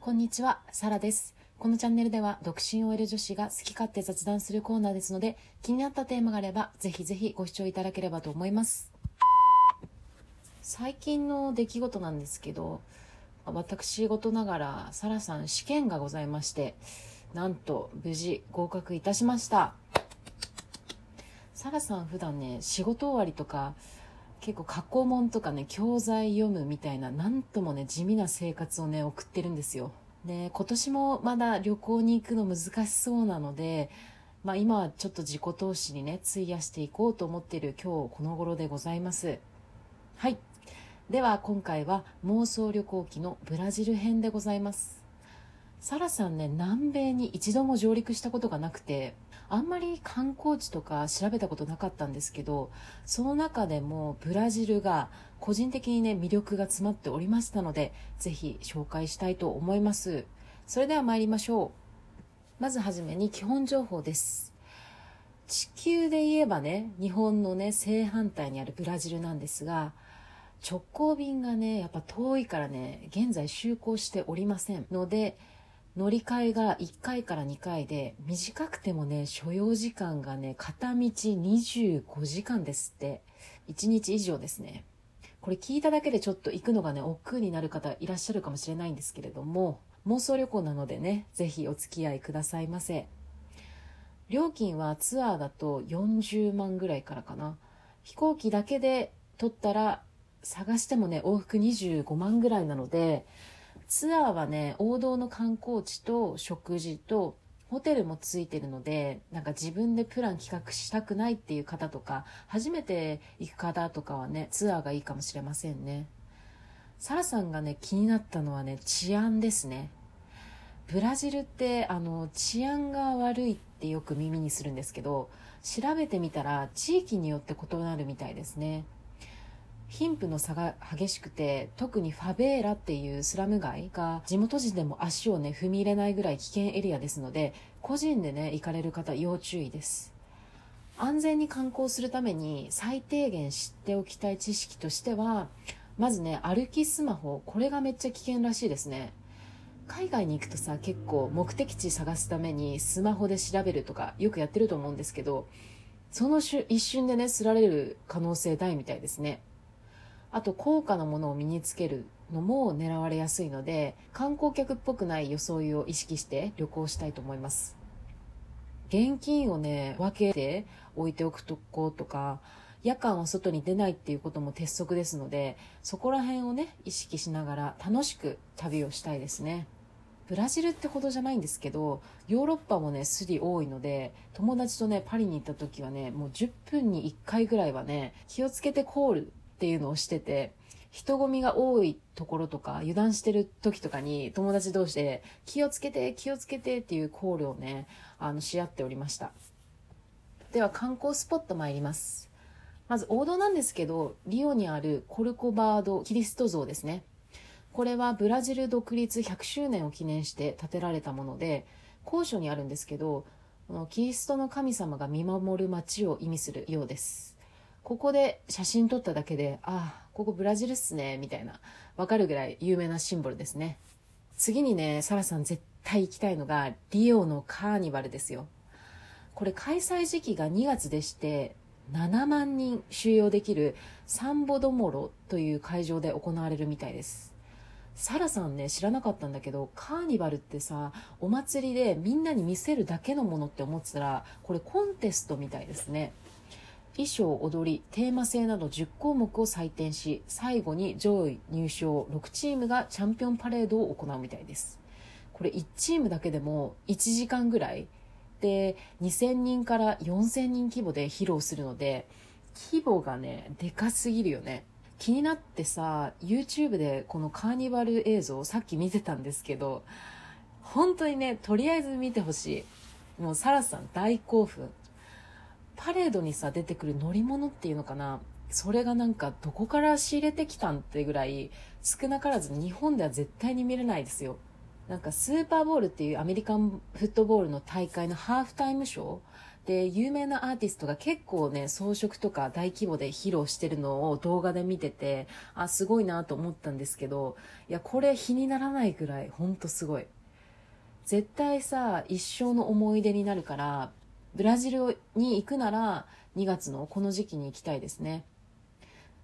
こんにちは、サラです。このチャンネルでは独身 OL 女子が好き勝手雑談するコーナーですので気になったテーマがあればぜひぜひご視聴いただければと思います最近の出来事なんですけど私事ながらサラさん試験がございましてなんと無事合格いたしましたサラさん普段ね仕事終わりとか結構過去問とかね教材読むみたいななんともね地味な生活をね送ってるんですよ。で今年もまだ旅行に行くの難しそうなので、まあ、今はちょっと自己投資にね費やしていこうと思っている今日この頃でございます。はい。では今回は妄想旅行記のブラジル編でございます。サラさんね南米に一度も上陸したことがなくてあんまり観光地とか調べたことなかったんですけどその中でもブラジルが個人的にね魅力が詰まっておりましたのでぜひ紹介したいと思います。それでは参りましょう。まずはじめに基本情報です。地球で言えばね日本のね正反対にあるブラジルなんですが直行便がねやっぱ遠いからね現在就航しておりませんので乗り換えが1回から2回で短くてもね所要時間がね片道25時間ですって。1日以上ですね。これ聞いただけでちょっと行くのがね億劫になる方いらっしゃるかもしれないんですけれども妄想旅行なのでねぜひお付き合いくださいませ。料金はツアーだと40万ぐらいからかな。飛行機だけで取ったら探してもね往復25万ぐらいなのでツアーはね王道の観光地と食事とホテルもついてるのでなんか自分でプラン企画したくないっていう方とか初めて行く方とかはねツアーがいいかもしれませんね。サラさんがね気になったのはね治安ですね。ブラジルってあの治安が悪いってよく耳にするんですけど調べてみたら地域によって異なるみたいですね。貧富の差が激しくて特にファベーラっていうスラム街が地元人でも足をね踏み入れないぐらい危険エリアですので個人でね行かれる方要注意です。安全に観光するために最低限知っておきたい知識としてはまずね歩きスマホこれがめっちゃ危険らしいですね。海外に行くとさ結構目的地探すためにスマホで調べるとかよくやってると思うんですけどその一瞬でねすられる可能性大みたいですね。あと高価なものを身につけるのも狙われやすいので観光客っぽくない装いを意識して旅行したいと思います。現金をね分けて置いておくとことか夜間は外に出ないっていうことも鉄則ですのでそこら辺をね意識しながら楽しく旅をしたいですね。ブラジルってほどじゃないんですけどヨーロッパもねスリ多いので友達とねパリに行った時はねもう10分に1回ぐらいはね気をつけてコールっていうのをしてて、人混みが多いところとか、油断してる時とかに友達同士で気をつけて、気をつけてっていうコールをね、あの、し合っておりました。では観光スポット参ります。まず王道なんですけど、リオにあるコルコバードキリスト像ですね。これはブラジル独立100周年を記念して建てられたもので、高所にあるんですけど、このキリストの神様が見守る街を意味するようです。ここで写真撮っただけで、ああ、ここブラジルっすね、みたいな、わかるぐらい有名なシンボルですね。次にね、サラさん絶対行きたいのが、リオのカーニバルですよ。これ開催時期が2月でして、7万人収容できるサンボドモロという会場で行われるみたいです。サラさんね、知らなかったんだけど、カーニバルってさ、お祭りでみんなに見せるだけのものって思ってたら、これコンテストみたいですね。衣装、踊り、テーマ性など10項目を採点し、最後に上位入賞6チームがチャンピオンパレードを行うみたいです。これ1チームだけでも1時間ぐらいで2000人から4000人規模で披露するので、規模がね、でかすぎるよね。気になってさ、YouTube でこのカーニバル映像をさっき見てたんですけど、本当にね、とりあえず見てほしい。もうサラさん大興奮。パレードにさ出てくる乗り物っていうのかなそれがなんかどこから仕入れてきたんってぐらい少なからず日本では絶対に見れないですよなんかスーパーボールっていうアメリカンフットボールの大会のハーフタイムショーで、有名なアーティストが結構ね、装飾とか大規模で披露してるのを動画で見てて、あ、すごいなと思ったんですけど、いや、これ比にならないぐらい、ほんとすごい。絶対さ、一生の思い出になるから、ブラジルに行くなら、2月のこの時期に行きたいですね。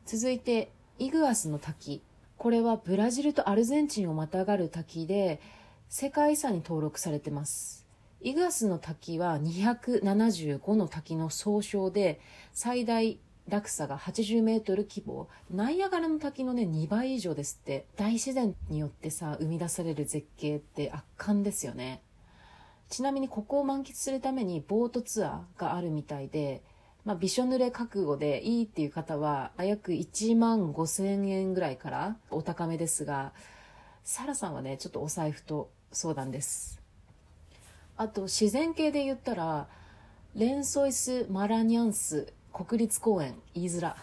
続いて、イグアスの滝。これはブラジルとアルゼンチンをまたがる滝で、世界遺産に登録されてます。イグアスの滝は275の滝の総称で最大落差が80メートル規模。ナイアガラの滝のね、2倍以上ですって。大自然によってさ、生み出される絶景って圧巻ですよね。ちなみにここを満喫するためにボートツアーがあるみたいで、まあ、びしょ濡れ覚悟でいいっていう方は、約1万5千円ぐらいからお高めですが、サラさんはね、ちょっとお財布と相談です。あと自然系で言ったらレンソイス・マラニャンス国立公園言いづら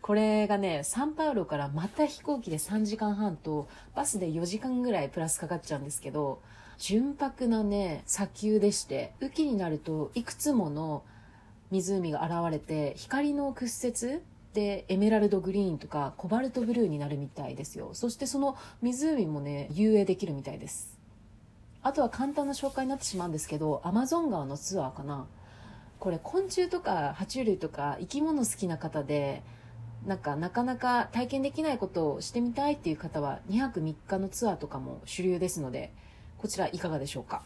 これがねサンパウロからまた飛行機で3時間半とバスで4時間ぐらいプラスかかっちゃうんですけど純白なね砂丘でして雨季になるといくつもの湖が現れて光の屈折でエメラルドグリーンとかコバルトブルーになるみたいですよそしてその湖もね遊泳できるみたいですあとは簡単な紹介になってしまうんですけど、アマゾン川のツアーかな。これ昆虫とか爬虫類とか生き物好きな方で、なんかなかなか体験できないことをしてみたいっていう方は2泊3日のツアーとかも主流ですので、こちらいかがでしょうか？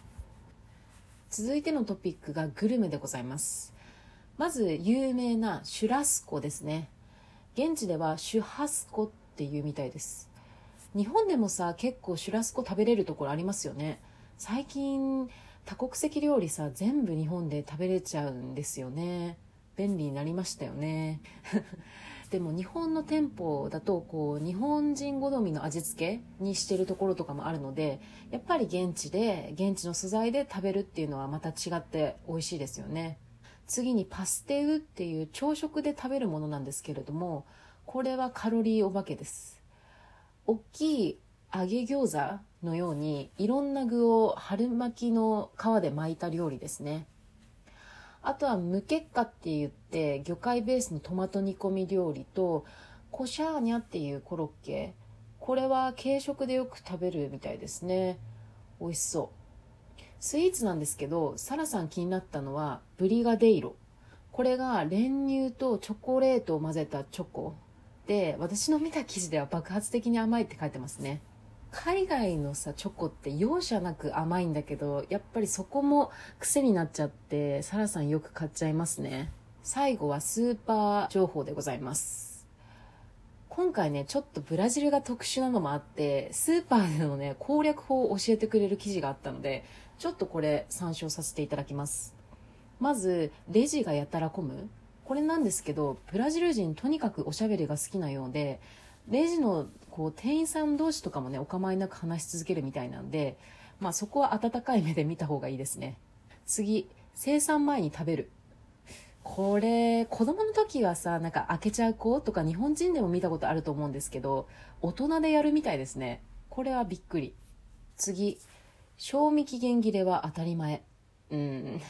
続いてのトピックがグルメでございます。まず有名なシュラスコですね。現地ではシュハスコっていうみたいです。日本でもさ、結構シュラスコ食べれるところありますよね。最近多国籍料理さ全部日本で食べれちゃうんですよね便利になりましたよねでも日本の店舗だとこう日本人好みの味付けにしてるところとかもあるのでやっぱり現地で現地の素材で食べるっていうのはまた違って美味しいですよね。次にパステウっていう朝食で食べるものなんですけれどもこれはカロリーお化けです。大きい揚げ餃子のようにいろんな具を春巻きの皮で巻いた料理ですね。あとはムケッカって言って魚介ベースのトマト煮込み料理とコシャーニャっていうコロッケ。これは軽食でよく食べるみたいですね。美味しそう。スイーツなんですけどサラさん気になったのはブリガデイロ。これが練乳とチョコレートを混ぜたチョコ。で私の見た記事では爆発的に甘いって書いてますね。海外のさチョコって容赦なく甘いんだけどやっぱりそこも癖になっちゃってサラさんよく買っちゃいますね。最後はスーパー情報でございます。今回ねちょっとブラジルが特殊なのもあってスーパーでのね攻略法を教えてくれる記事があったのでちょっとこれ参照させていただきます。まずレジがやたら混む。これなんですけどブラジル人とにかくおしゃべりが好きなようでレジのこう店員さん同士とかもねお構いなく話し続けるみたいなんで、まあ、そこは温かい目で見た方がいいですね。次生産前に食べる。これ子供の時はさなんか開けちゃう子とか日本人でも見たことあると思うんですけど大人でやるみたいですね。これはびっくり。次賞味期限切れは当たり前。うん。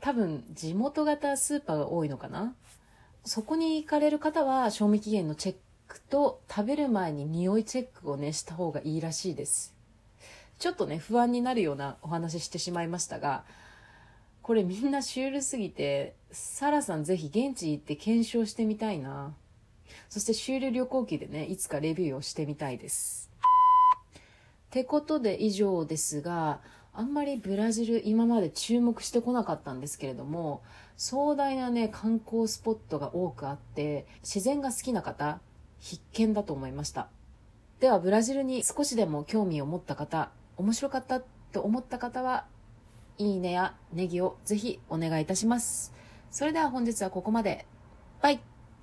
多分地元型スーパーが多いのかな。そこに行かれる方は賞味期限のチェックと食べる前に匂いチェックをねした方がいいらしいです。ちょっとね不安になるようなお話ししてしまいましたがこれみんなシュールすぎてサラさんぜひ現地行って検証してみたいな。そしてシュール旅行記でねいつかレビューをしてみたいです。ってことで以上ですがあんまりブラジル今まで注目してこなかったんですけれども壮大なね観光スポットが多くあって自然が好きな方必見だと思いました。ではブラジルに少しでも興味を持った方面白かったと思った方はいいねやネギをぜひお願いいたします。それでは本日はここまで。バイ。